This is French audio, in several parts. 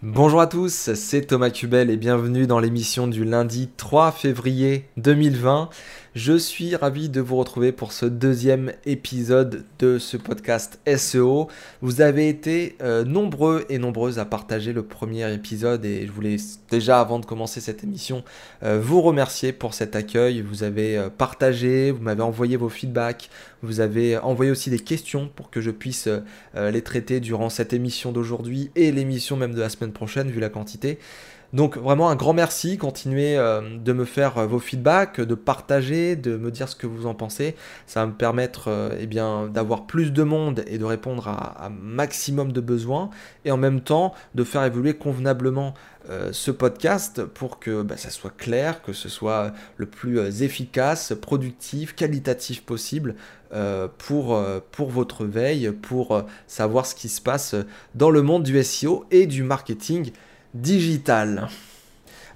Bonjour à tous, c'est Thomas Cubel et bienvenue dans l'émission du lundi 3 février 2020. Je suis ravi de vous retrouver pour ce deuxième épisode de ce podcast SEO. Vous avez été euh, nombreux et nombreuses à partager le premier épisode et je voulais déjà avant de commencer cette émission euh, vous remercier pour cet accueil. Vous avez euh, partagé, vous m'avez envoyé vos feedbacks, vous avez envoyé aussi des questions pour que je puisse les traiter durant cette émission d'aujourd'hui et l'émission même de la semaine prochaine vu la quantité. Donc vraiment un grand merci, continuez euh, de me faire euh, vos feedbacks, de partager, de me dire ce que vous en pensez. Ça va me permettre euh, eh d'avoir plus de monde et de répondre à un maximum de besoins et en même temps de faire évoluer convenablement ce podcast pour que bah, ça soit clair, que ce soit le plus efficace, productif, qualitatif possible pour votre veille, pour savoir ce qui se passe dans le monde du SEO et du marketing digital.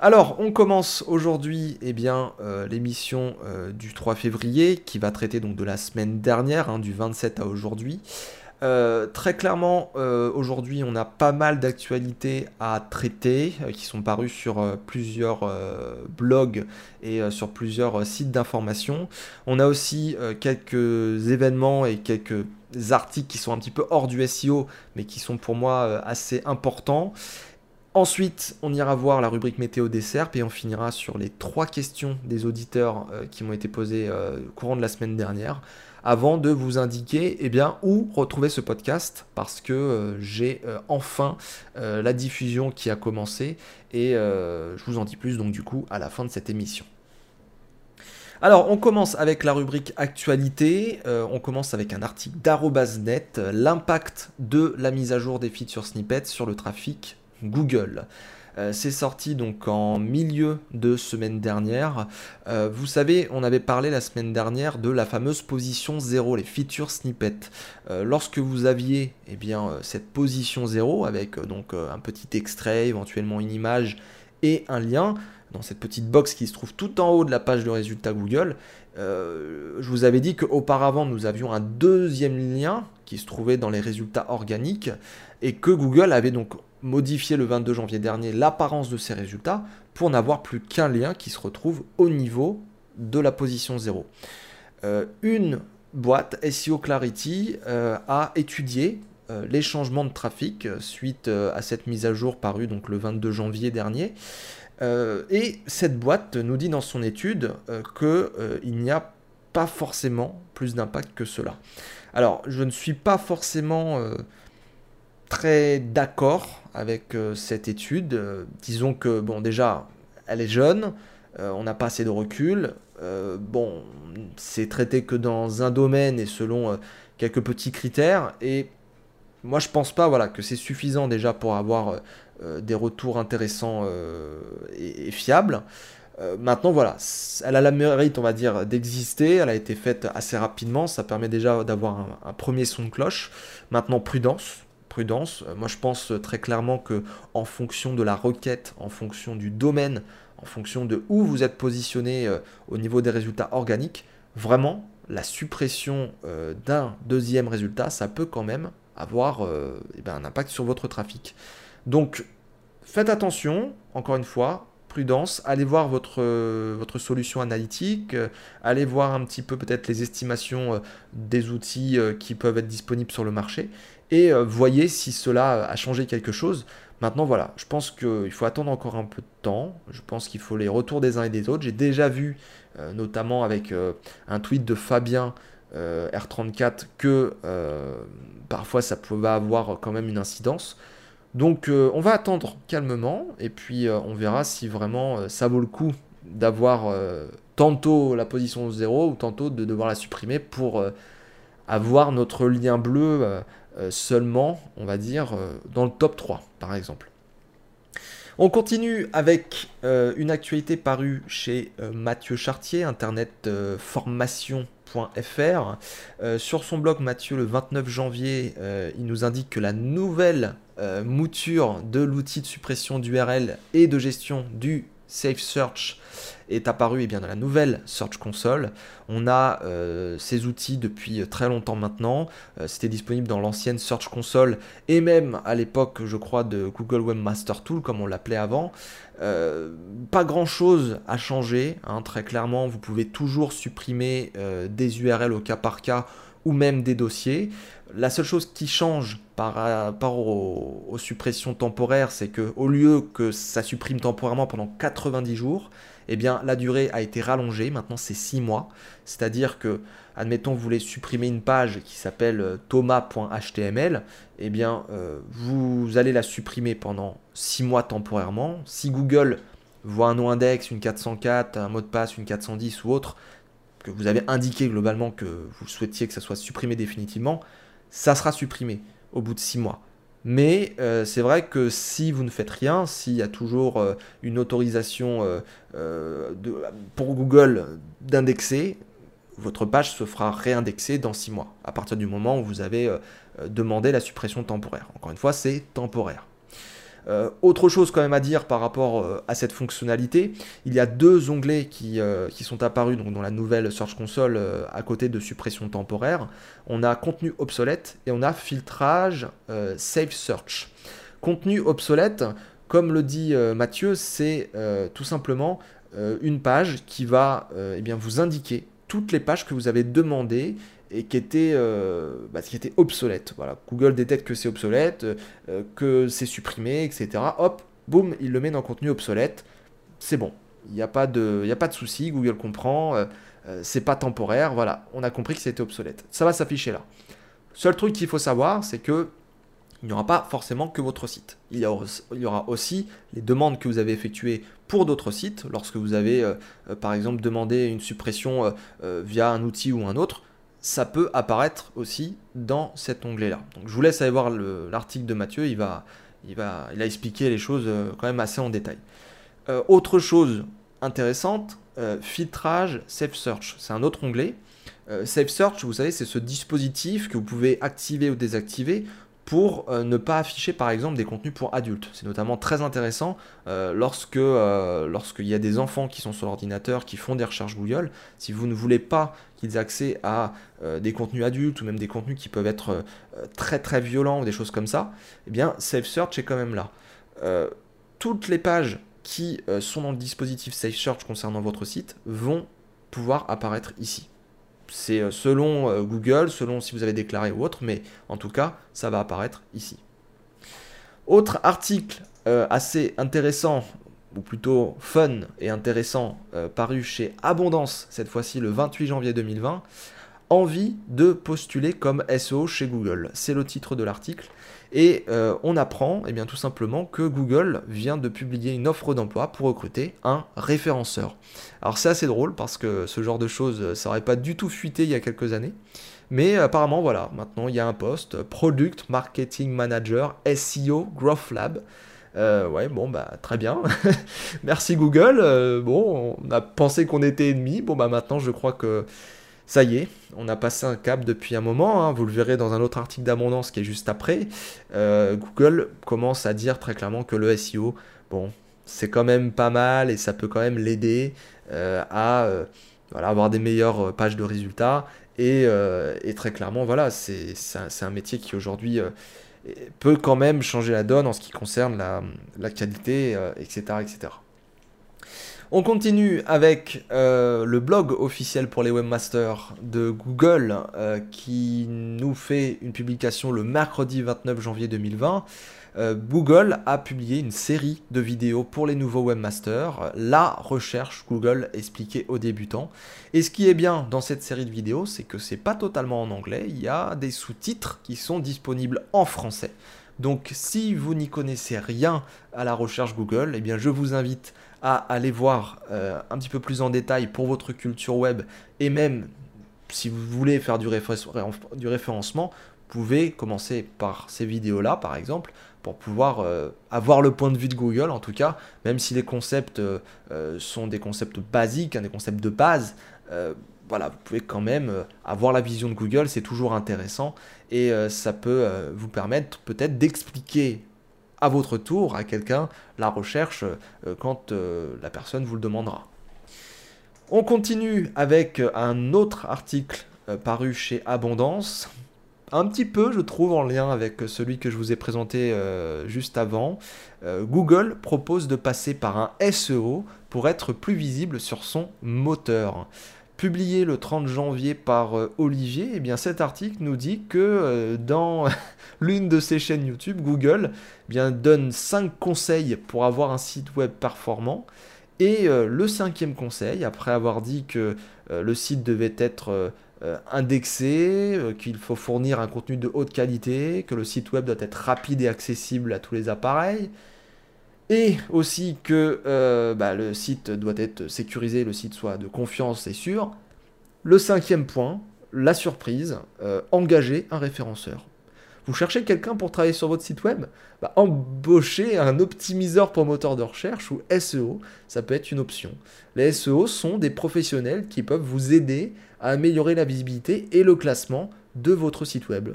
Alors, on commence aujourd'hui eh euh, l'émission euh, du 3 février qui va traiter donc de la semaine dernière, hein, du 27 à aujourd'hui. Euh, très clairement, aujourd'hui, on a pas mal d'actualités à traiter qui sont parues sur plusieurs blogs et sur plusieurs sites d'information. On a aussi quelques événements et quelques articles qui sont un petit peu hors du SEO, mais qui sont pour moi assez importants. Ensuite, on ira voir la rubrique météo des SERP et on finira sur les trois questions des auditeurs euh, qui m'ont été posées euh, au courant de la semaine dernière avant de vous indiquer eh bien, où retrouver ce podcast parce que euh, j'ai enfin la diffusion qui a commencé et je vous en dis plus donc du coup à la fin de cette émission. Alors, on commence avec la rubrique actualité. on commence avec un article d'Arobasnet, l'impact de la mise à jour des features snippets sur le trafic Google. Euh, c'est sorti donc en milieu de semaine dernière. Euh, vous savez, on avait parlé la semaine dernière de la fameuse position 0, les feature snippets. Euh, lorsque vous aviez eh bien, cette position 0 avec donc un petit extrait, éventuellement une image et un lien, dans cette petite box qui se trouve tout en haut de la page de résultats Google, je vous avais dit qu'auparavant nous avions un deuxième lien qui se trouvait dans les résultats organiques et que Google avait donc modifié le 22 janvier dernier l'apparence de ces résultats pour n'avoir plus qu'un lien qui se retrouve au niveau de la position 0. Euh, une boîte, SEO Clarity, euh, a étudié euh, les changements de trafic suite à cette mise à jour parue donc le 22 janvier dernier. et cette boîte nous dit dans son étude qu'il n'y a pas forcément plus d'impact que cela. Alors, je ne suis pas forcément très d'accord avec euh, cette étude. Euh, disons que, bon, déjà, elle est jeune, euh, on n'a pas assez de recul. bon, c'est traité que dans un domaine et selon quelques petits critères. Et moi, je pense pas voilà, que c'est suffisant déjà pour avoir des retours intéressants et, fiables. maintenant, voilà, elle a la mérite, on va dire, d'exister. Elle a été faite assez rapidement. Ça permet déjà d'avoir un, premier son de cloche. Maintenant, prudence prudence. Euh, moi, je pense euh, très clairement que en fonction de la requête, en fonction du domaine, en fonction de où vous êtes positionné euh, au niveau des résultats organiques, vraiment, la suppression d'un deuxième résultat, ça peut quand même avoir eh ben, un impact sur votre trafic. Donc, faites attention, encore une fois, prudence, allez voir votre, votre solution analytique, allez voir un petit peu peut-être les estimations des outils qui peuvent être disponibles sur le marché, et euh, voyez si cela a changé quelque chose. Maintenant, voilà, je pense qu'il faut attendre encore un peu de temps. Je pense qu'il faut les retours des uns et des autres. J'ai déjà vu, euh, notamment avec euh, un tweet de Fabien R34, que parfois ça pouvait avoir quand même une incidence. Donc, on va attendre calmement et puis on verra si vraiment ça vaut le coup d'avoir tantôt la position 0 ou tantôt de devoir la supprimer pour avoir notre lien bleu seulement, on va dire, euh, dans le top 3, par exemple. On continue avec euh, une actualité parue chez Mathieu Chartier, internet formation.fr. sur son blog, Mathieu, le 29 janvier, il nous indique que la nouvelle mouture de l'outil de suppression d'URL et de gestion du Safe Search est apparu eh bien, dans la nouvelle Search Console. On a euh, ces outils depuis très longtemps maintenant. Euh, c'était disponible dans l'ancienne Search Console et même à l'époque, je crois, de Google Webmaster Tool, comme on l'appelait avant. Euh, pas grand chose a changé, hein, très clairement. Vous pouvez toujours supprimer des URL au cas par cas ou même des dossiers. La seule chose qui change par rapport aux, suppressions temporaires, c'est que au lieu que ça supprime temporairement pendant 90 jours, eh bien la durée a été rallongée. Maintenant, c'est 6 mois. C'est-à-dire que, admettons, vous voulez supprimer une page qui s'appelle euh, thomas.html, eh bien, euh, vous allez la supprimer pendant 6 mois temporairement. Si Google voit un nom index, une 404, un mot de passe, une 410 ou autre, que vous avez indiqué globalement que vous souhaitiez que ça soit supprimé définitivement, ça sera supprimé au bout de 6 mois. Mais euh, c'est vrai que si vous ne faites rien, s'il y a toujours euh, une autorisation euh, pour Google d'indexer, votre page se fera réindexer dans 6 mois, à partir du moment où vous avez demandé la suppression temporaire. Encore une fois, c'est temporaire. Euh, autre chose quand même à dire par rapport euh, à cette fonctionnalité, il y a deux onglets qui, euh, sont apparus dans la nouvelle Search Console à côté de suppression temporaire. On a contenu obsolète et on a filtrage Save Search. Contenu obsolète, comme le dit Mathieu, c'est tout simplement une page qui va eh vous indiquer toutes les pages que vous avez demandées et qui était, euh, bah, qui était obsolète. Voilà. Google détecte que c'est obsolète, euh, que c'est supprimé, etc. Hop, boum, il le met dans contenu obsolète. C'est bon. Il n'y a pas de, a pas de souci. Google comprend. Euh, c'est pas temporaire. Voilà. On a compris que c'était obsolète. Ça va s'afficher là. Seul truc qu'il faut savoir, c'est que il n'y aura pas forcément que votre site. Il y, aura, il y aura aussi les demandes que vous avez effectuées pour d'autres sites. Lorsque vous avez, par exemple, demandé une suppression via un outil ou un autre, ça peut apparaître aussi dans cet onglet-là. Donc je vous laisse aller voir l'article de Mathieu, il, va, il, va, il a expliqué les choses euh, quand même assez en détail. Euh, autre chose intéressante, euh, filtrage Safe Search. C'est un autre onglet. Safe Search, vous savez, c'est ce dispositif que vous pouvez activer ou désactiver pour euh, ne pas afficher par exemple des contenus pour adultes. C'est notamment très intéressant euh, lorsque euh, lorsqu'il y a des enfants qui sont sur l'ordinateur, qui font des recherches Google. Si vous ne voulez pas qu'ils aient accès à des contenus adultes ou même des contenus qui peuvent être très très violents ou des choses comme ça, eh bien Safe Search est quand même là. toutes les pages qui sont dans le dispositif Safe Search concernant votre site vont pouvoir apparaître ici. C'est euh, selon euh, Google, selon si vous avez déclaré ou autre, mais en tout cas, ça va apparaître ici. Autre article euh, assez intéressant, ou plutôt fun et intéressant, paru chez Abondance, cette fois-ci le 28 janvier 2020, envie de postuler comme SEO chez Google. C'est le titre de l'article. Et euh, on apprend eh bien, tout simplement que Google vient de publier une offre d'emploi pour recruter un référenceur. Alors c'est assez drôle parce que ce genre de choses, ça n'aurait pas du tout fuité il y a quelques années. Mais apparemment, voilà, maintenant il y a un poste, Product Marketing Manager SEO Growth Lab. Euh, ouais, bon, bah très bien. Merci Google. Euh, bon, on a pensé qu'on était ennemis. Bon, bah maintenant je crois que ça y est, on a passé un cap depuis un moment, hein. vous le verrez dans un autre article d'abondance qui est juste après. Euh, Google commence à dire très clairement que le SEO, bon, c'est quand même pas mal et ça peut quand même l'aider euh, à euh, avoir des meilleures pages de résultats. Et, très clairement, voilà, c'est un, métier qui aujourd'hui peut quand même changer la donne en ce qui concerne la, la qualité, etc., etc. On continue avec euh, le blog officiel pour les webmasters de Google euh, qui nous fait une publication le mercredi 29 janvier 2020. Euh, Google a publié une série de vidéos pour les nouveaux webmasters, la recherche Google expliquée aux débutants. Et ce qui est bien dans cette série de vidéos, c'est que c'est pas totalement en anglais, il y a des sous-titres qui sont disponibles en français. Donc si vous n'y connaissez rien à la recherche Google, eh bien je vous invite à aller voir euh, un petit peu plus en détail pour votre culture web et même si vous voulez faire du, du référencement, vous pouvez commencer par ces vidéos-là, par exemple, pour pouvoir euh, avoir le point de vue de Google, en tout cas, même si les concepts euh, sont des concepts basiques, hein, des concepts de base, voilà, vous pouvez quand même avoir la vision de Google, c'est toujours intéressant, et ça peut vous permettre peut-être d'expliquer à votre tour à quelqu'un la recherche quand la personne vous le demandera. On continue avec un autre article paru chez Abondance un petit peu, je trouve, en lien avec celui que je vous ai présenté euh, juste avant. Euh, Google propose de passer par un SEO pour être plus visible sur son moteur. Publié le 30 janvier par euh, Olivier, eh bien cet article nous dit que dans l'une de ses chaînes YouTube, Google eh bien, donne 5 conseils pour avoir un site web performant. Et le cinquième conseil, après avoir dit que le site devait être euh, indexé, euh, qu'il faut fournir un contenu de haute qualité, que le site web doit être rapide et accessible à tous les appareils, et aussi que euh, bah, le site doit être sécurisé, le site soit de confiance et sûr. Le cinquième point, la surprise, engager un référenceur. Vous cherchez quelqu'un pour travailler sur votre site web? Bah, Embaucher un optimiseur pour moteur de recherche ou SEO, ça peut être une option. Les SEO sont des professionnels qui peuvent vous aider à améliorer la visibilité et le classement de votre site web.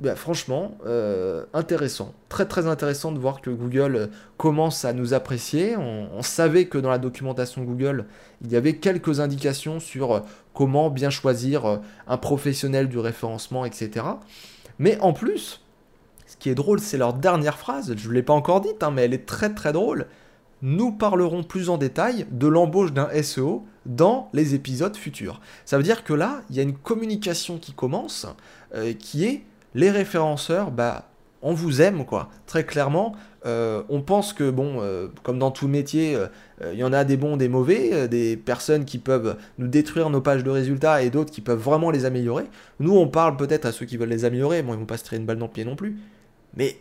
Bah, franchement, euh, intéressant. Très très intéressant de voir que Google commence à nous apprécier. On, savait que dans la documentation Google, il y avait quelques indications sur comment bien choisir un professionnel du référencement, etc. Mais en plus, ce qui est drôle, c'est leur dernière phrase. Je ne l'ai pas encore dite, hein, mais elle est très très drôle. Nous parlerons plus en détail de l'embauche d'un SEO dans les épisodes futurs. Ça veut dire que là, il y a une communication qui commence, euh, qui est les référenceurs, bah, on vous aime, quoi. Très clairement, euh, on pense que, bon, euh, comme dans tout métier, il y en a des bons, des mauvais, des personnes qui peuvent nous détruire nos pages de résultats et d'autres qui peuvent vraiment les améliorer. Nous, on parle peut-être à ceux qui veulent les améliorer, bon, ils vont pas se tirer une balle dans le pied non plus. Mais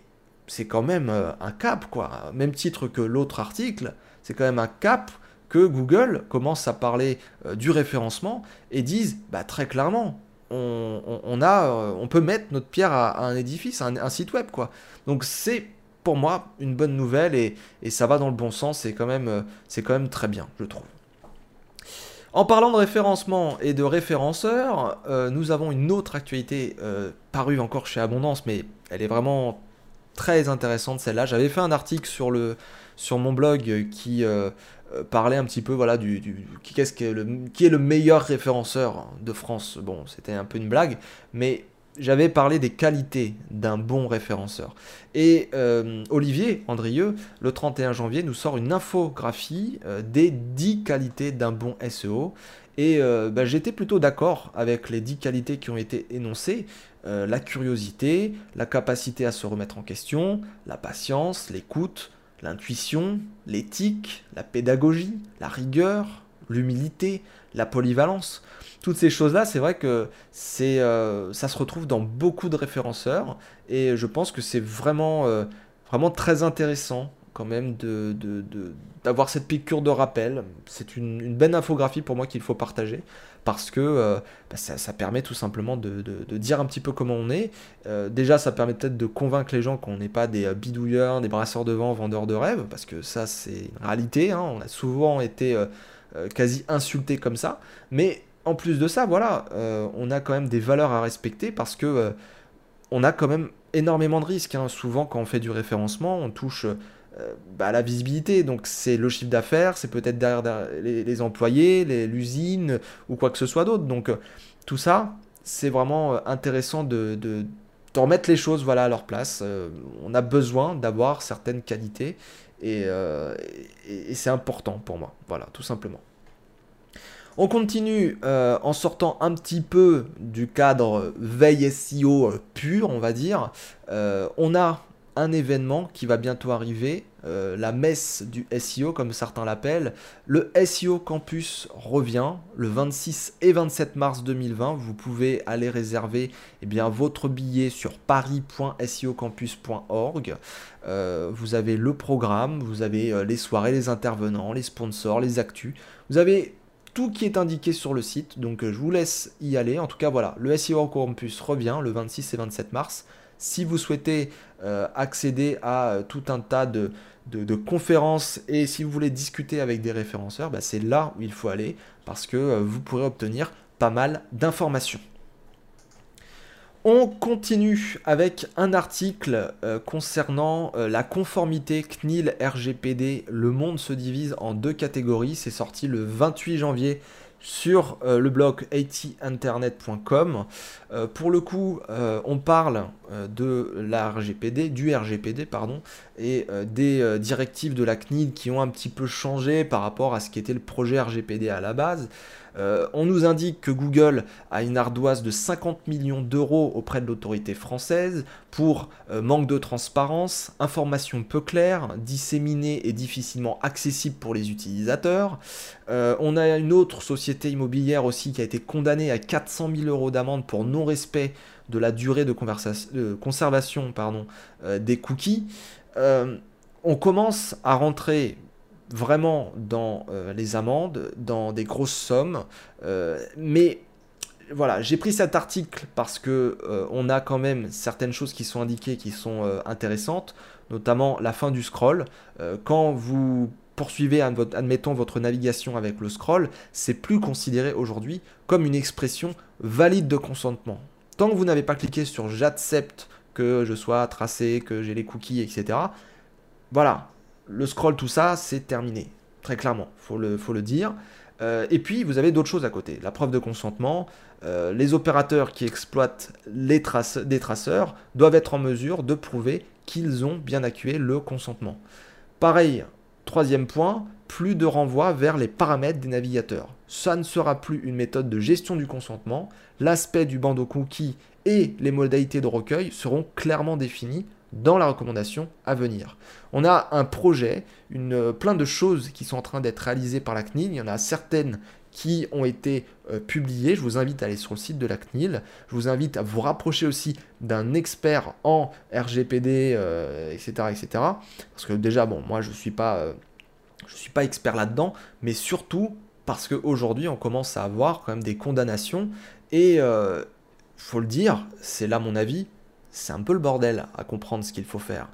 c'est quand même un cap, quoi. Même titre que l'autre article, c'est quand même un cap que Google commence à parler du référencement et disent, bah, très clairement, euh, on peut mettre notre pierre à, un édifice, un, site web, quoi. Donc c'est pour moi une bonne nouvelle et, ça va dans le bon sens. C'est quand même, euh, quand même très bien, je trouve. En parlant de référencement et de référenceurs, euh, nous avons une autre actualité parue encore chez Abondance, mais elle est vraiment très intéressante celle-là. J'avais fait un article sur, mon blog qui parler un petit peu voilà du, qui, est -ce le, qui est le meilleur référenceur de France. Bon, c'était un peu une blague, mais j'avais parlé des qualités d'un bon référenceur. Et euh, Olivier Andrieux, le 31 janvier, nous sort une infographie euh, des 10 qualités d'un bon SEO. Et bah, j'étais plutôt d'accord avec les 10 qualités qui ont été énoncées. la curiosité, la capacité à se remettre en question, la patience, l'écoute, l'intuition, l'éthique, la pédagogie, la rigueur, l'humilité, la polyvalence. Toutes ces choses-là, c'est vrai que euh, ça se retrouve dans beaucoup de référenceurs et je pense que c'est vraiment, euh, très intéressant quand même d'avoir cette piqûre de rappel. C'est une, une belle infographie pour moi qu'il faut partager parce que euh, bah, ça, permet tout simplement de, dire un petit peu comment on est. Euh, déjà, ça permet peut-être de convaincre les gens qu'on n'est pas des euh, bidouilleurs, des brasseurs de vent, vendeurs de rêves, parce que ça, c'est une réalité. Hein. On a souvent été quasi insultés comme ça. Mais en plus de ça, voilà, on a quand même des valeurs à respecter parce que on a quand même énormément de risques. Hein. Souvent, quand on fait du référencement, on touche euh, bah, la visibilité. Donc c'est le chiffre d'affaires, c'est peut-être derrière, les, employés, l'usine ou quoi que ce soit d'autre. Donc euh, tout ça, c'est vraiment euh, intéressant de, de, remettre les choses voilà, à leur place. on a besoin d'avoir certaines qualités et, et, c'est important pour moi. Voilà, tout simplement. On continue en sortant un petit peu du cadre veille SEO pur, on va dire. on a un événement qui va bientôt arriver, euh, la messe du SEO comme certains l'appellent. Le SEO Campus revient le 26 et 27 mars 2020. Vous pouvez aller réserver eh bien, votre billet sur paris.seocampus.org. Euh, vous avez le programme, vous avez euh, les soirées, les intervenants, les sponsors, les actus. Vous avez tout qui est indiqué sur le site, donc je vous laisse y aller. En tout cas, voilà, le SEO Campus revient le 26 et 27 mars. Si vous souhaitez euh, accéder à euh, tout un tas de, conférences et si vous voulez discuter avec des référenceurs, bah, c'est là où il faut aller parce que euh, vous pourrez obtenir pas mal d'informations. On continue avec un article concernant la conformité CNIL RGPD. Le monde se divise en deux catégories. C'est sorti le 28 janvier sur euh, le blog atinternet.com. pour le coup, on parle de la RGPD, du RGPD pardon, et des directives de la CNIL qui ont un petit peu changé par rapport à ce qui était le projet RGPD à la base. Euh, on nous indique que Google a une ardoise de 50 millions d'euros auprès de l'autorité française pour euh, manque de transparence, informations peu claires, disséminées et difficilement accessibles pour les utilisateurs. Euh, on a une autre société immobilière aussi qui a été condamnée à 400 000 euros d'amende pour non-respect de la durée de, conservation des cookies. on commence à rentrer vraiment dans euh, les amendes, dans des grosses sommes. Euh, mais voilà, j'ai pris cet article parce que euh, on a quand même certaines choses qui sont indiquées qui sont intéressantes, notamment la fin du scroll. quand vous poursuivez, admettons, votre navigation avec le scroll, c'est plus considéré aujourd'hui comme une expression valide de consentement. Tant que vous n'avez pas cliqué sur j'accepte que je sois tracé, que j'ai les cookies, etc. Voilà, le scroll, tout ça, c'est terminé. Très clairement, faut le, faut le dire. Euh, et puis, vous avez d'autres choses à côté. La preuve de consentement. Euh, les opérateurs qui exploitent les des traceurs doivent être en mesure de prouver qu'ils ont bien accué le consentement. Pareil, troisième point, plus de renvoi vers les paramètres des navigateurs. Ça ne sera plus une méthode de gestion du consentement. L'aspect du bandeau cookie et les modalités de recueil seront clairement définis dans la recommandation à venir. On a un projet, une, euh, plein de choses qui sont en train d'être réalisées par la CNIL. Il y en a certaines qui ont été euh, publiées. Je vous invite à aller sur le site de la CNIL. Je vous invite à vous rapprocher aussi d'un expert en RGPD, etc., etc. Parce que déjà, bon, moi, je ne suis pas, euh, suis pas expert là-dedans, mais surtout parce qu'aujourd'hui, on commence à avoir quand même des condamnations. Et faut le dire, c'est là mon avis, c'est un peu le bordel à comprendre ce qu'il faut faire.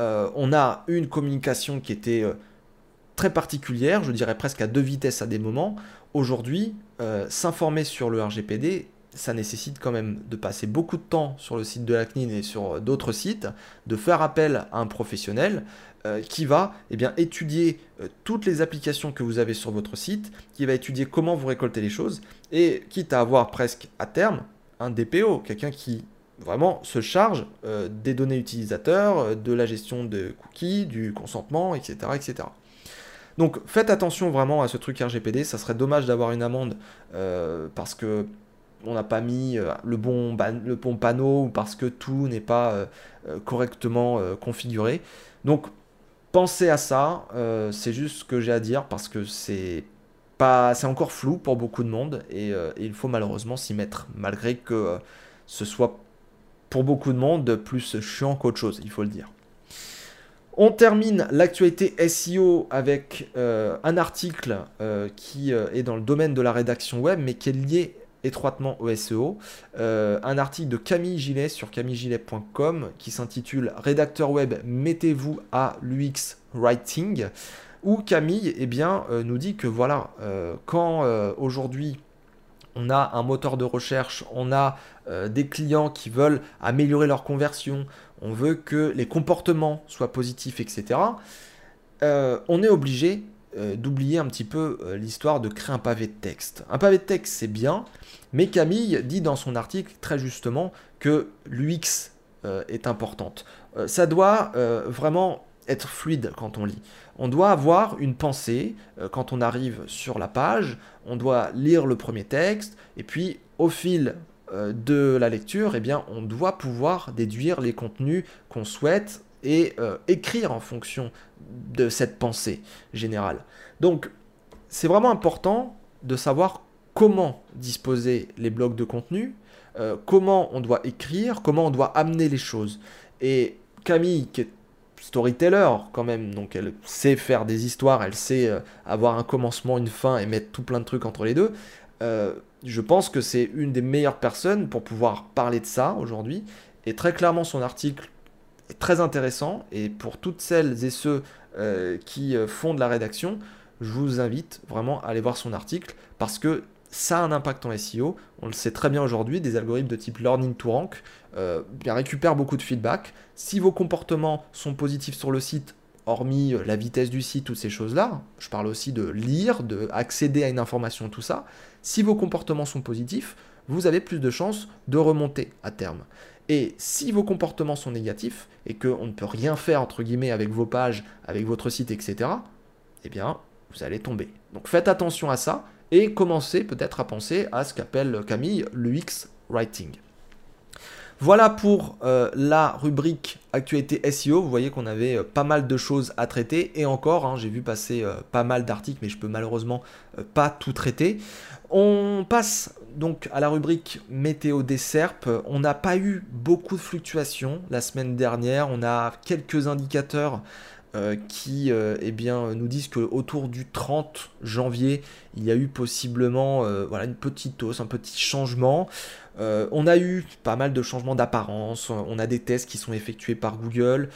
Euh, on a une communication qui était euh, très particulière, je dirais presque à deux vitesses à des moments. Aujourd'hui, euh, s'informer sur le RGPD, ça nécessite quand même de passer beaucoup de temps sur le site de la CNIL et sur d'autres sites, de faire appel à un professionnel qui va eh bien, étudier toutes les applications que vous avez sur votre site, qui va étudier comment vous récoltez les choses, et quitte à avoir presque à terme un DPO, quelqu'un qui vraiment se charge euh, des données utilisateurs, euh, de la gestion de cookies, du consentement, etc., etc. Donc faites attention vraiment à ce truc RGPD, ça serait dommage d'avoir une amende euh, parce que on n'a pas mis le bon, le bon panneau ou parce que tout n'est pas correctement configuré. Donc pensez à ça, c'est juste ce que j'ai à dire parce que c'est pas, c'est encore flou pour beaucoup de monde et, et il faut malheureusement s'y mettre malgré que ce soit pour beaucoup de monde plus chiant qu'autre chose, il faut le dire. On termine l'actualité SEO avec euh, un article euh, qui euh, est dans le domaine de la rédaction web, mais qui est lié étroitement au SEO. un article de Camille Gillet sur camillegilet.com qui s'intitule Rédacteur web, mettez-vous à l'UX Writing, où Camille eh bien, nous dit que voilà, quand aujourd'hui on a un moteur de recherche, on a euh, des clients qui veulent améliorer leur conversion, on veut que les comportements soient positifs, etc. Euh, on est obligé euh, d'oublier un petit peu l'histoire de créer un pavé de texte. Un pavé de texte, c'est bien, mais Camille dit dans son article très justement que l'UX est importante. ça doit vraiment être fluide quand on lit. On doit avoir une pensée euh, quand on arrive sur la page, on doit lire le premier texte, et puis au fil euh, de la lecture, eh bien, on doit pouvoir déduire les contenus qu'on souhaite et euh, écrire en fonction de cette pensée générale. Donc, c'est vraiment important de savoir comment disposer les blocs de contenu, comment on doit écrire, comment on doit amener les choses. Et Camille, qui est storyteller quand même, donc elle sait faire des histoires, elle sait euh, avoir un commencement, une fin et mettre tout plein de trucs entre les deux. Euh, je pense que c'est une des meilleures personnes pour pouvoir parler de ça aujourd'hui. Et très clairement, son article est très intéressant. Et pour toutes celles et ceux euh, qui font de la rédaction, je vous invite vraiment à aller voir son article parce que ça a un impact en SEO. On le sait très bien aujourd'hui, des algorithmes de type learning to rank bien, récupère beaucoup de feedback. Si vos comportements sont positifs sur le site, hormis la vitesse du site, toutes ces choses-là, je parle aussi de lire, de à une information, tout ça. Si vos comportements sont positifs, vous avez plus de chances de remonter à terme. Et si vos comportements sont négatifs et qu'on ne peut rien faire entre guillemets avec vos pages, avec votre site, etc., eh bien, vous allez tomber. Donc faites attention à ça et commencez peut-être à penser à ce qu'appelle Camille l'UX Writing. Voilà pour euh, la rubrique actualité SEO. Vous voyez qu'on avait euh, pas mal de choses à traiter et encore, hein, j'ai vu passer euh, pas mal d'articles, mais je peux malheureusement pas tout traiter. On passe donc à la rubrique météo des SERP. On n'a pas eu beaucoup de fluctuations la semaine dernière. On a quelques indicateurs euh, qui euh, eh bien, nous disent qu'autour du 30 janvier, il y a eu possiblement euh, voilà, une petite hausse, un petit changement. on a eu pas mal de changements d'apparence, on a des tests qui sont effectués par Google.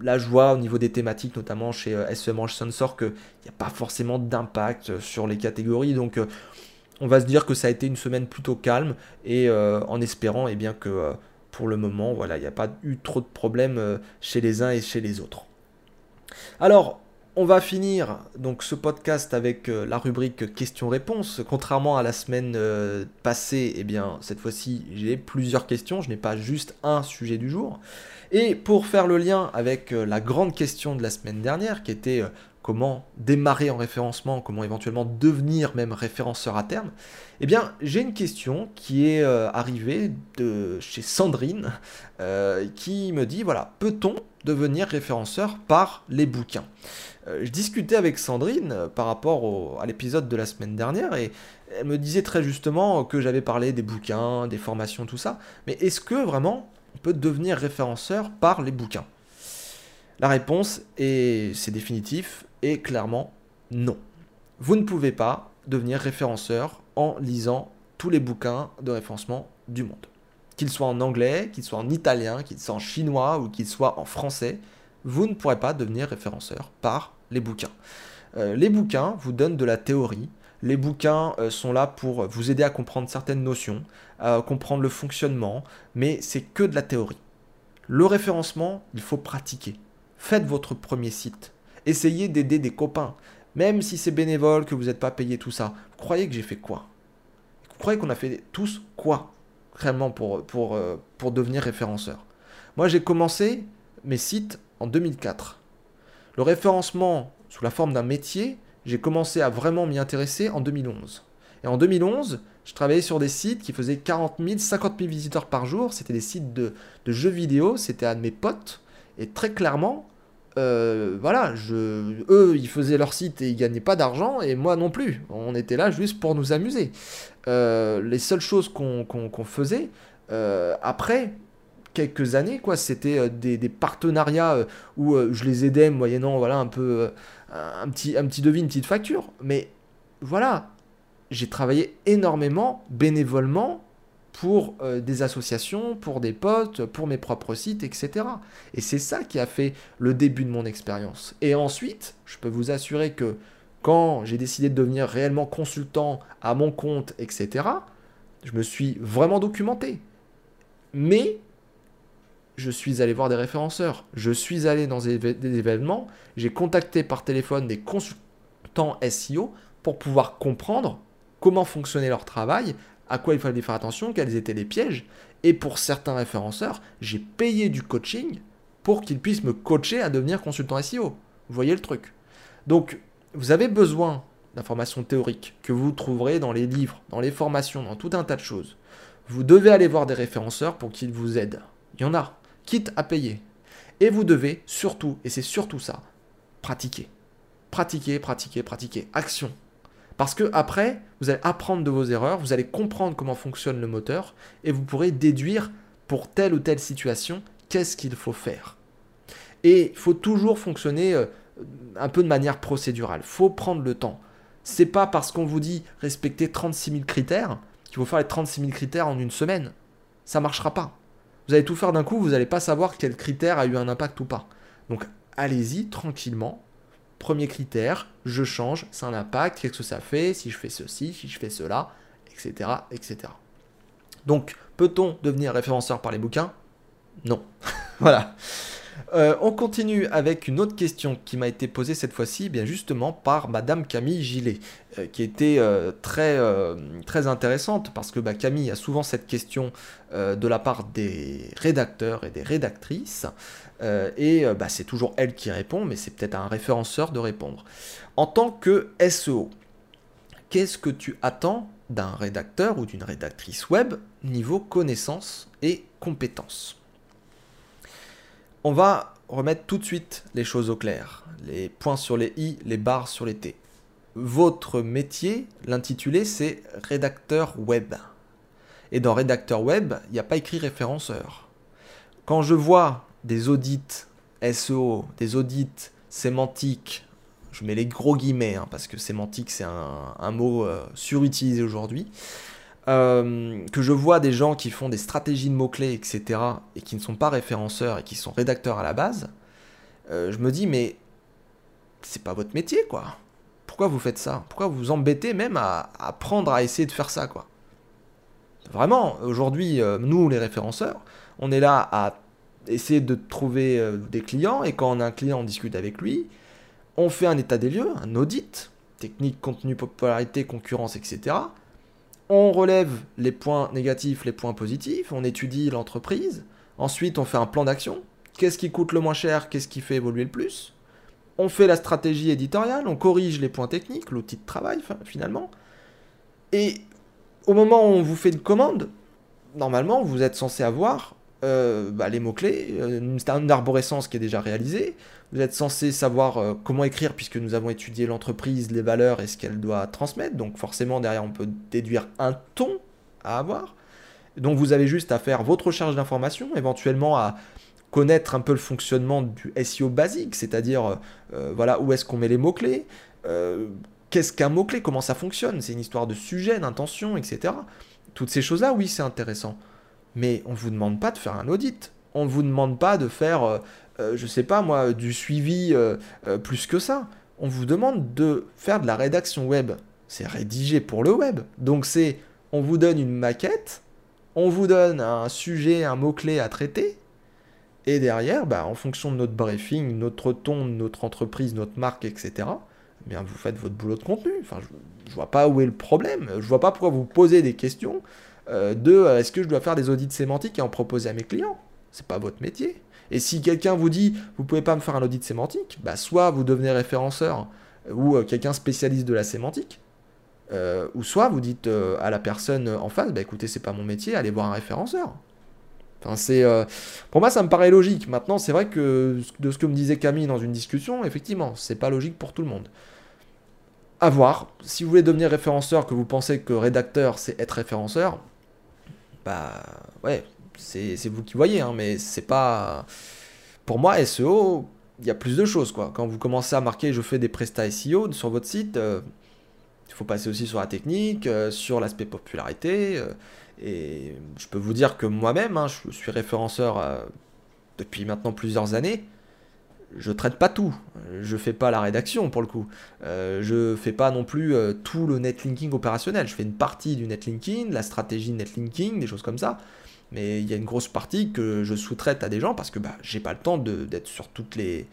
là, je vois au niveau des thématiques, notamment chez SEMrush Sensor, qu'il n'y a pas forcément d'impact sur les catégories. Donc, on va se dire que ça a été une semaine plutôt calme et en espérant eh bien, que pour le moment, voilà, il n'y a pas eu trop de problèmes chez les uns et chez les autres. Alors, on va finir donc ce podcast avec euh, la rubrique questions-réponses. Contrairement à la semaine euh, passée, eh bien cette fois-ci j'ai plusieurs questions, je n'ai pas juste un sujet du jour. Et pour faire le lien avec euh, la grande question de la semaine dernière, qui était comment démarrer en référencement, comment éventuellement devenir même référenceur à terme, eh bien j'ai une question qui est arrivée de chez Sandrine, qui me dit voilà, peut-on devenir référenceur par les bouquins? Euh, je discutais avec Sandrine euh, par rapport à l'épisode de la semaine dernière et elle me disait très justement que j'avais parlé des bouquins, des formations, tout ça. Mais est-ce que vraiment on peut devenir référenceur par les bouquins? La réponse est c'est définitif et clairement non. Vous ne pouvez pas devenir référenceur en lisant tous les bouquins de référencement du monde qu'il soit en anglais, qu'il soit en italien, qu'il soit en chinois ou qu'il soit en français, vous ne pourrez pas devenir référenceur par les bouquins. Euh, les bouquins vous donnent de la théorie. Les bouquins euh, sont là pour vous aider à comprendre certaines notions, à comprendre le fonctionnement, mais c'est que de la théorie. Le référencement, il faut pratiquer. Faites votre premier site. Essayez d'aider des copains. Même si c'est bénévole, que vous n'êtes pas payé, tout ça. Vous croyez que j'ai fait quoi? Vous croyez qu'on a fait tous quoi réellement pour, pour, euh, pour devenir référenceur? Moi, j'ai commencé mes sites en 2004. Le référencement sous la forme d'un métier, j'ai commencé à vraiment m'y intéresser en 2011. Et en 2011, je travaillais sur des sites qui faisaient 40 000, 50 000 visiteurs par jour. C'était des sites de, de jeux vidéo, c'était à mes potes. Et très clairement, euh, voilà, je, eux, ils faisaient leur site et ils gagnaient pas d'argent, et moi non plus. On était là juste pour nous amuser. Euh, les seules choses qu'on faisait, euh, après quelques années, quoi, c'était des, partenariats où je les aidais moyennant, voilà, un peu, un petit, un petit devis, une petite facture. Mais voilà, j'ai travaillé énormément bénévolement pour euh, des associations, pour des potes, pour mes propres sites, etc. Et c'est ça qui a fait le début de mon expérience. Et ensuite, je peux vous assurer que quand j'ai décidé de devenir réellement consultant à mon compte, etc., je me suis vraiment documenté. Mais je suis allé voir des référenceurs, je suis allé dans des, des événements, j'ai contacté par téléphone des consultants SEO pour pouvoir comprendre comment fonctionnait leur travail, à quoi il fallait faire attention, quels étaient les pièges. Et pour certains référenceurs, j'ai payé du coaching pour qu'ils puissent me coacher à devenir consultant SEO. Vous voyez le truc. Donc, vous avez besoin d'informations théoriques que vous trouverez dans les livres, dans les formations, dans tout un tas de choses. Vous devez aller voir des référenceurs pour qu'ils vous aident. Il y en a, quitte à payer. Et vous devez surtout, et c'est surtout ça, pratiquer. Pratiquer, pratiquer, pratiquer. Action. Parce que après, vous allez apprendre de vos erreurs, vous allez comprendre comment fonctionne le moteur et vous pourrez déduire pour telle ou telle situation qu'est-ce qu'il faut faire. Et il faut toujours fonctionner euh, un peu de manière procédurale. Il faut prendre le temps. C'est pas parce qu'on vous dit respecter 36 000 critères qu'il faut faire les 36 000 critères en une semaine. Ça marchera pas. Vous allez tout faire d'un coup, vous n'allez pas savoir quel critère a eu un impact ou pas. Donc allez-y tranquillement, Premier critère, je change, c'est un impact, qu'est-ce que ça fait si je fais ceci, si je fais cela, etc. etc. Donc Peut-on devenir référenceur par les bouquins? Non. voilà. Euh, on continue avec une autre question qui m'a été posée cette fois-ci, bien justement par Madame Camille Gillet, euh, qui était euh, très, intéressante parce que bah, Camille a souvent cette question de la part des rédacteurs et des rédactrices, et bah, c'est toujours elle qui répond, mais c'est peut-être à un référenceur de répondre. En tant que SEO, qu'est-ce que tu attends d'un rédacteur ou d'une rédactrice web niveau connaissances et compétences? On va remettre tout de suite les choses au clair. Les points sur les i, les barres sur les t. Votre métier, l'intitulé, c'est rédacteur web. Et dans rédacteur web, il n'y a pas écrit référenceur. Quand je vois des audits SEO, des audits sémantiques, je mets les gros guillemets, hein, parce que sémantique c'est un, mot euh, surutilisé aujourd'hui, euh, que je vois des gens qui font des stratégies de mots-clés, etc., et qui ne sont pas référenceurs et qui sont rédacteurs à la base, euh, je me dis, mais c'est pas votre métier, quoi. Pourquoi vous faites ça? Pourquoi vous vous embêtez même à, apprendre à essayer de faire ça, quoi? Vraiment, aujourd'hui, euh, nous, les référenceurs, on est là à essayer de trouver des clients, et quand on a un client, on discute avec lui, on fait un état des lieux, un audit, technique, contenu, popularité, concurrence, etc., on relève les points négatifs, les points positifs, on étudie l'entreprise, ensuite on fait un plan d'action, qu'est-ce qui coûte le moins cher, qu'est-ce qui fait évoluer le plus, on fait la stratégie éditoriale, on corrige les points techniques, l'outil de travail finalement, et au moment où on vous fait une commande, normalement vous êtes censé avoir euh, bah, les mots-clés, euh, une, arborescence qui est déjà réalisée. Vous êtes censé savoir euh, comment écrire puisque nous avons étudié l'entreprise, les valeurs et ce qu'elle doit transmettre. Donc forcément derrière on peut déduire un ton à avoir. Donc vous avez juste à faire votre recherche d'informations, éventuellement à connaître un peu le fonctionnement du SEO basique, c'est-à-dire voilà où est-ce qu'on met les mots-clés, qu'est-ce qu'un mot-clé, comment ça fonctionne, c'est une histoire de sujet, d'intention, etc. Toutes ces choses-là, oui, c'est intéressant. Mais on ne vous demande pas de faire un audit. On ne vous demande pas de faire, euh, euh, je sais pas moi, du suivi euh, plus que ça. On vous demande de faire de la rédaction web. C'est rédigé pour le web. Donc c'est, on vous donne une maquette, on vous donne un sujet, un mot-clé à traiter, et derrière, bah, en fonction de notre briefing, notre ton, notre entreprise, notre marque, etc., eh bien, vous faites votre boulot de contenu. Enfin, je, ne vois pas où est le problème. Je vois pas pourquoi vous posez des questions euh, de euh, est-ce que je dois faire des audits sémantiques et en proposer à mes clients? C'est pas votre métier. Et si quelqu'un vous dit vous pouvez pas me faire un audit sémantique, bah soit vous devenez référenceur euh, ou quelqu'un spécialiste de la sémantique, ou soit vous dites à la personne en face bah écoutez c'est pas mon métier, allez voir un référenceur. Enfin, c'est, pour moi, ça me paraît logique. Maintenant, c'est vrai que de ce que me disait Camille dans une discussion, effectivement, c'est pas logique pour tout le monde. À voir. Si vous voulez devenir référenceur, que vous pensez que rédacteur, c'est être référenceur, bah ouais, c'est vous qui voyez, hein, mais c'est pas. Pour moi, SEO, il y a plus de choses quoi. Quand vous commencez à marquer je fais des prestats SEO sur votre site, euh, il faut passer aussi sur la technique, euh, sur l'aspect popularité. Euh, et je peux vous dire que moi-même, hein, je suis référenceur depuis maintenant plusieurs années je traite pas tout. Je fais pas la rédaction pour le coup. Euh, je fais pas non plus euh, tout le netlinking opérationnel. Je fais une partie du netlinking, la stratégie netlinking, des choses comme ça. Mais il y a une grosse partie que je sous-traite à des gens parce que bah, j'ai pas le temps d'être sur toutes les,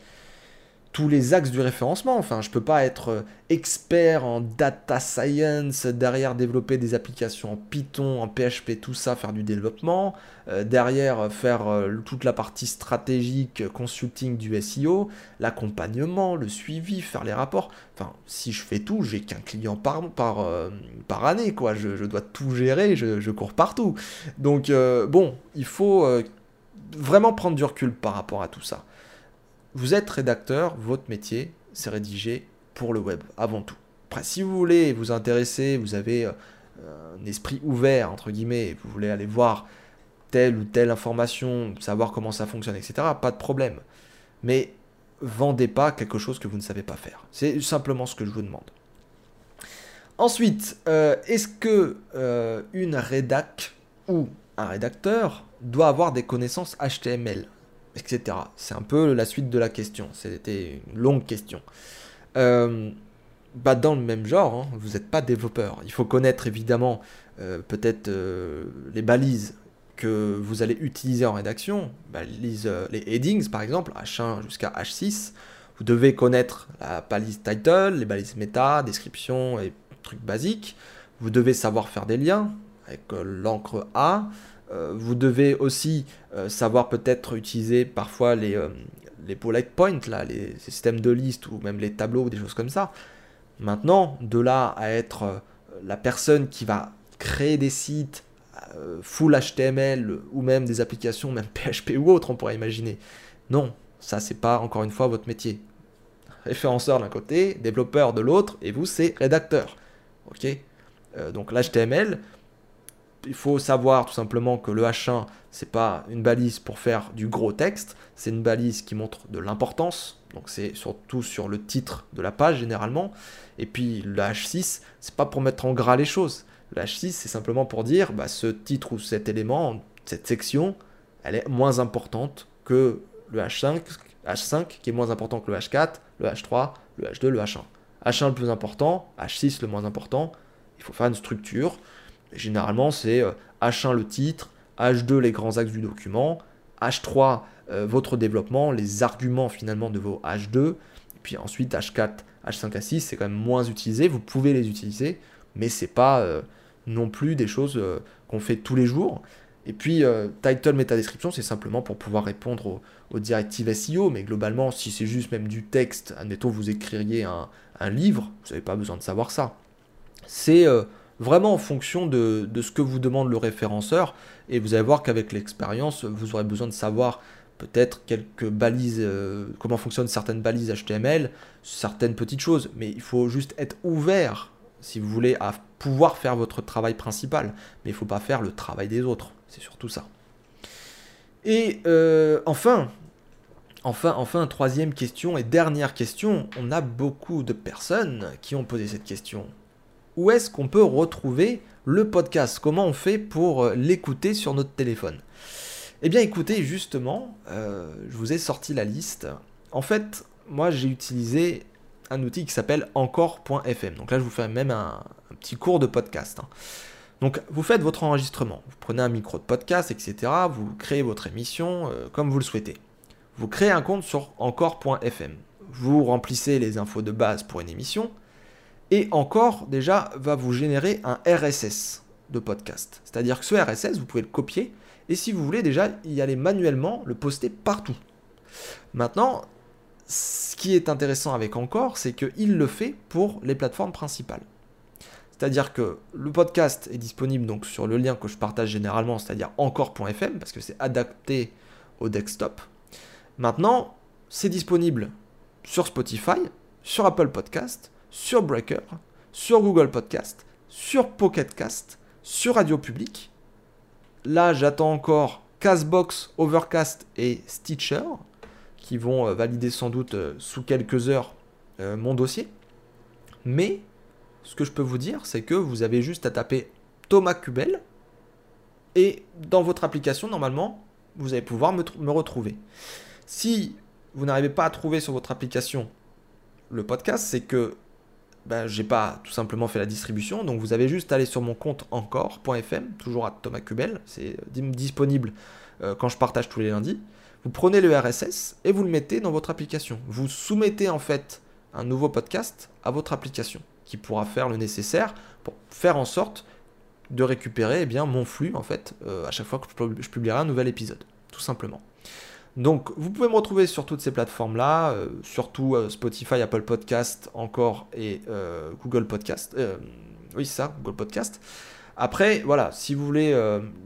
tous les axes du référencement. Enfin, je peux pas être euh, expert en data science, derrière développer des applications en Python, en PHP, tout ça, faire du développement, euh, derrière euh, faire toute la partie stratégique, consulting du SEO, l'accompagnement, le suivi, faire les rapports. Enfin, si je fais tout, j'ai qu'un client par, par, par année, quoi. Je, dois tout gérer, je, je cours partout. Donc, bon, il faut vraiment prendre du recul par rapport à tout ça. Vous êtes rédacteur, votre métier, c'est rédiger pour le web, avant tout. Après, si vous voulez vous intéresser, vous avez euh, un esprit ouvert, entre guillemets, vous voulez aller voir telle ou telle information, savoir comment ça fonctionne, etc., pas de problème. Mais vendez pas quelque chose que vous ne savez pas faire. C'est simplement ce que je vous demande. Ensuite, euh, est-ce que euh, une rédac ou un rédacteur doit avoir des connaissances HTML etc. C'est un peu la suite de la question. C'était une longue question. Euh, bah dans le même genre, hein, vous n'êtes pas développeur. Il faut connaître évidemment euh, peut-être euh, les balises que vous allez utiliser en rédaction, bah, les, headings par exemple, H1 jusqu'à H6, vous devez connaître la balise title, les balises méta, description et trucs basiques. Vous devez savoir faire des liens avec l'encre A. vous devez aussi savoir peut-être utiliser parfois les, les bullet points, là, les systèmes de liste ou même les tableaux ou des choses comme ça. Maintenant, de là à être euh, la personne qui va créer des sites euh, full HTML ou même des applications, même PHP ou autre, on pourrait imaginer. Non, ça c'est pas encore une fois votre métier. Référenceur d'un côté, développeur de l'autre, et vous c'est rédacteur. Ok? Euh, Donc l'HTML, il faut savoir tout simplement que le H1, c'est pas une balise pour faire du gros texte, c'est une balise qui montre de l'importance. Donc c'est surtout sur le titre de la page généralement. Et puis le H6, c'est pas pour mettre en gras les choses. Le H6, c'est simplement pour dire bah, ce titre ou cet élément, cette section, elle est moins importante que le H5, H5 qui est moins important que le H4, le H3, le H2, le H1. H1 le plus important, H6 le moins important. Il faut faire une structure. Généralement, c'est H1 euh, le titre, H2 les grands axes du document, H3 euh, votre développement, les arguments finalement de vos H2, et puis ensuite H4, H5, H6, c'est quand même moins utilisé, vous pouvez les utiliser, mais c'est pas euh, non plus des choses qu'on fait tous les jours. Et puis title, meta description, c'est simplement pour pouvoir répondre aux, directives SEO, mais globalement, si c'est juste même du texte, admettons vous écririez un, un livre, vous n'avez pas besoin de savoir ça. C'est vraiment en fonction de, ce que vous demande le référenceur. Et vous allez voir qu'avec l'expérience, vous aurez besoin de savoir peut-être quelques balises, euh, comment fonctionnent certaines balises HTML, certaines petites choses. Mais il faut juste être ouvert, si vous voulez, à pouvoir faire votre travail principal. Mais il ne faut pas faire le travail des autres. C'est surtout ça. Et euh, enfin, Enfin, enfin, troisième question et dernière question. On a beaucoup de personnes qui ont posé cette question où est-ce qu'on peut retrouver le podcast? Comment on fait pour euh, l'écouter sur notre téléphone? Eh bien écoutez, justement, euh, je vous ai sorti la liste. En fait, moi j'ai utilisé un outil qui s'appelle encore.fm. Donc là, je vous fais même un, petit cours de podcast. Hein. Donc vous faites votre enregistrement, vous prenez un micro de podcast, etc. Vous créez votre émission euh, comme vous le souhaitez. Vous créez un compte sur encore.fm. Vous remplissez les infos de base pour une émission et encore, déjà, va vous générer un RSS de podcast. C'est-à-dire que ce RSS, vous pouvez le copier et si vous voulez déjà y aller manuellement, le poster partout. Maintenant, ce qui est intéressant avec Encore, c'est qu'il le fait pour les plateformes principales. C'est-à-dire que le podcast est disponible donc sur le lien que je partage généralement, c'est-à-dire encore.fm, parce que c'est adapté au desktop. Maintenant, c'est disponible sur Spotify, sur Apple Podcast, sur Breaker, sur Google Podcast, sur Pocket Cast, sur Radio Public. Là, j'attends encore Castbox, Overcast et Stitcher qui vont euh, valider sans doute euh, sous quelques heures euh, mon dossier. Mais ce que je peux vous dire, c'est que vous avez juste à taper Thomas Kubel et dans votre application, normalement, vous allez pouvoir me, me retrouver. Si vous n'arrivez pas à trouver sur votre application le podcast, c'est que ben, j'ai pas tout simplement fait la distribution. Donc vous avez juste à aller sur mon compte encore.fm, toujours à Thomas Kubel, c'est euh, disponible euh, quand je partage tous les lundis. Vous prenez le RSS et vous le mettez dans votre application. Vous soumettez en fait un nouveau podcast à votre application qui pourra faire le nécessaire pour faire en sorte de récupérer eh bien, mon flux en fait euh, à chaque fois que je publierai un nouvel épisode, tout simplement. Donc vous pouvez me retrouver sur toutes ces plateformes-là, euh, surtout euh, Spotify, Apple Podcast encore et euh, Google Podcast. oui, ça, Google Podcast. Après, voilà, si vous voulez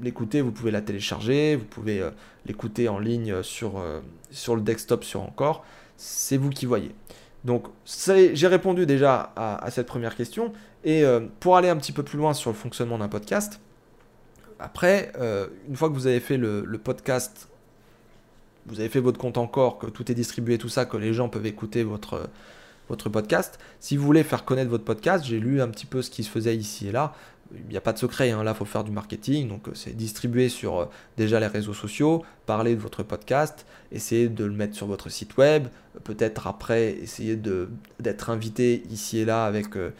l'écouter, vous pouvez la télécharger, vous pouvez l'écouter en ligne sur, sur le desktop sur encore. C'est vous qui voyez. Donc j'ai répondu déjà à, cette première question. Et pour aller un petit peu plus loin sur le fonctionnement d'un podcast, après, une fois que vous avez fait le podcast vous avez fait votre compte encore, que tout est distribué, tout ça, que les gens peuvent écouter votre, votre podcast. Si vous voulez faire connaître votre podcast, j'ai lu un petit peu ce qui se faisait ici et là. Il n'y a pas de secret, hein. là il faut faire du marketing, donc euh, c'est distribuer sur euh, déjà les réseaux sociaux, parler de votre podcast, essayer de le mettre sur votre site web, peut-être après essayer d'être invité ici et là avec euh,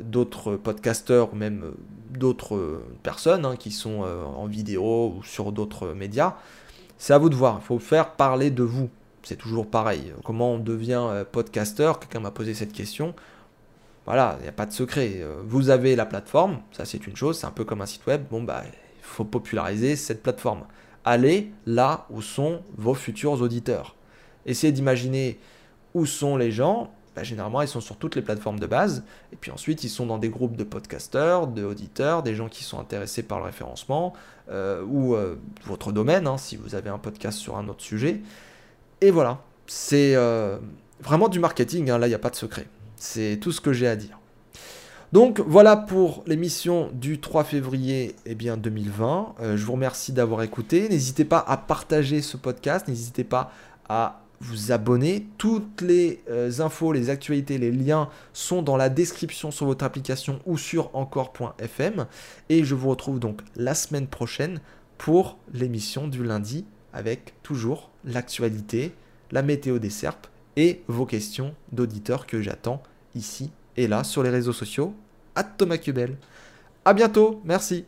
d'autres podcasteurs ou même d'autres personnes hein, qui sont en vidéo ou sur d'autres médias. C'est à vous de voir. Il faut faire parler de vous. C'est toujours pareil. Comment on devient podcasteur? Quelqu'un m'a posé cette question. Voilà, il n'y a pas de secret. Vous avez la plateforme, ça c'est une chose, c'est un peu comme un site web. Bon, bah, il faut populariser cette plateforme. Allez là où sont vos futurs auditeurs. Essayez d'imaginer où sont les gens. Bah, généralement, ils sont sur toutes les plateformes de base. Et puis ensuite, ils sont dans des groupes de podcasteurs, d'auditeurs, des gens qui sont intéressés par le référencement euh, ou euh, votre domaine, hein, si vous avez un podcast sur un autre sujet. Et voilà, c'est euh, vraiment du marketing. Hein. là, il n'y a pas de secret. C'est tout ce que j'ai à dire. Donc voilà pour l'émission du 3 février eh bien, 2020. je vous remercie d'avoir écouté. N'hésitez pas à partager ce podcast. N'hésitez pas à vous abonner. Toutes les euh, infos, les actualités, les liens sont dans la description sur votre application ou sur encore.fm. Et je vous retrouve donc la semaine prochaine pour l'émission du lundi avec toujours l'actualité, la météo des serpes et vos questions d'auditeurs que j'attends ici et là sur les réseaux sociaux. À Thomas Cubel. À bientôt, merci.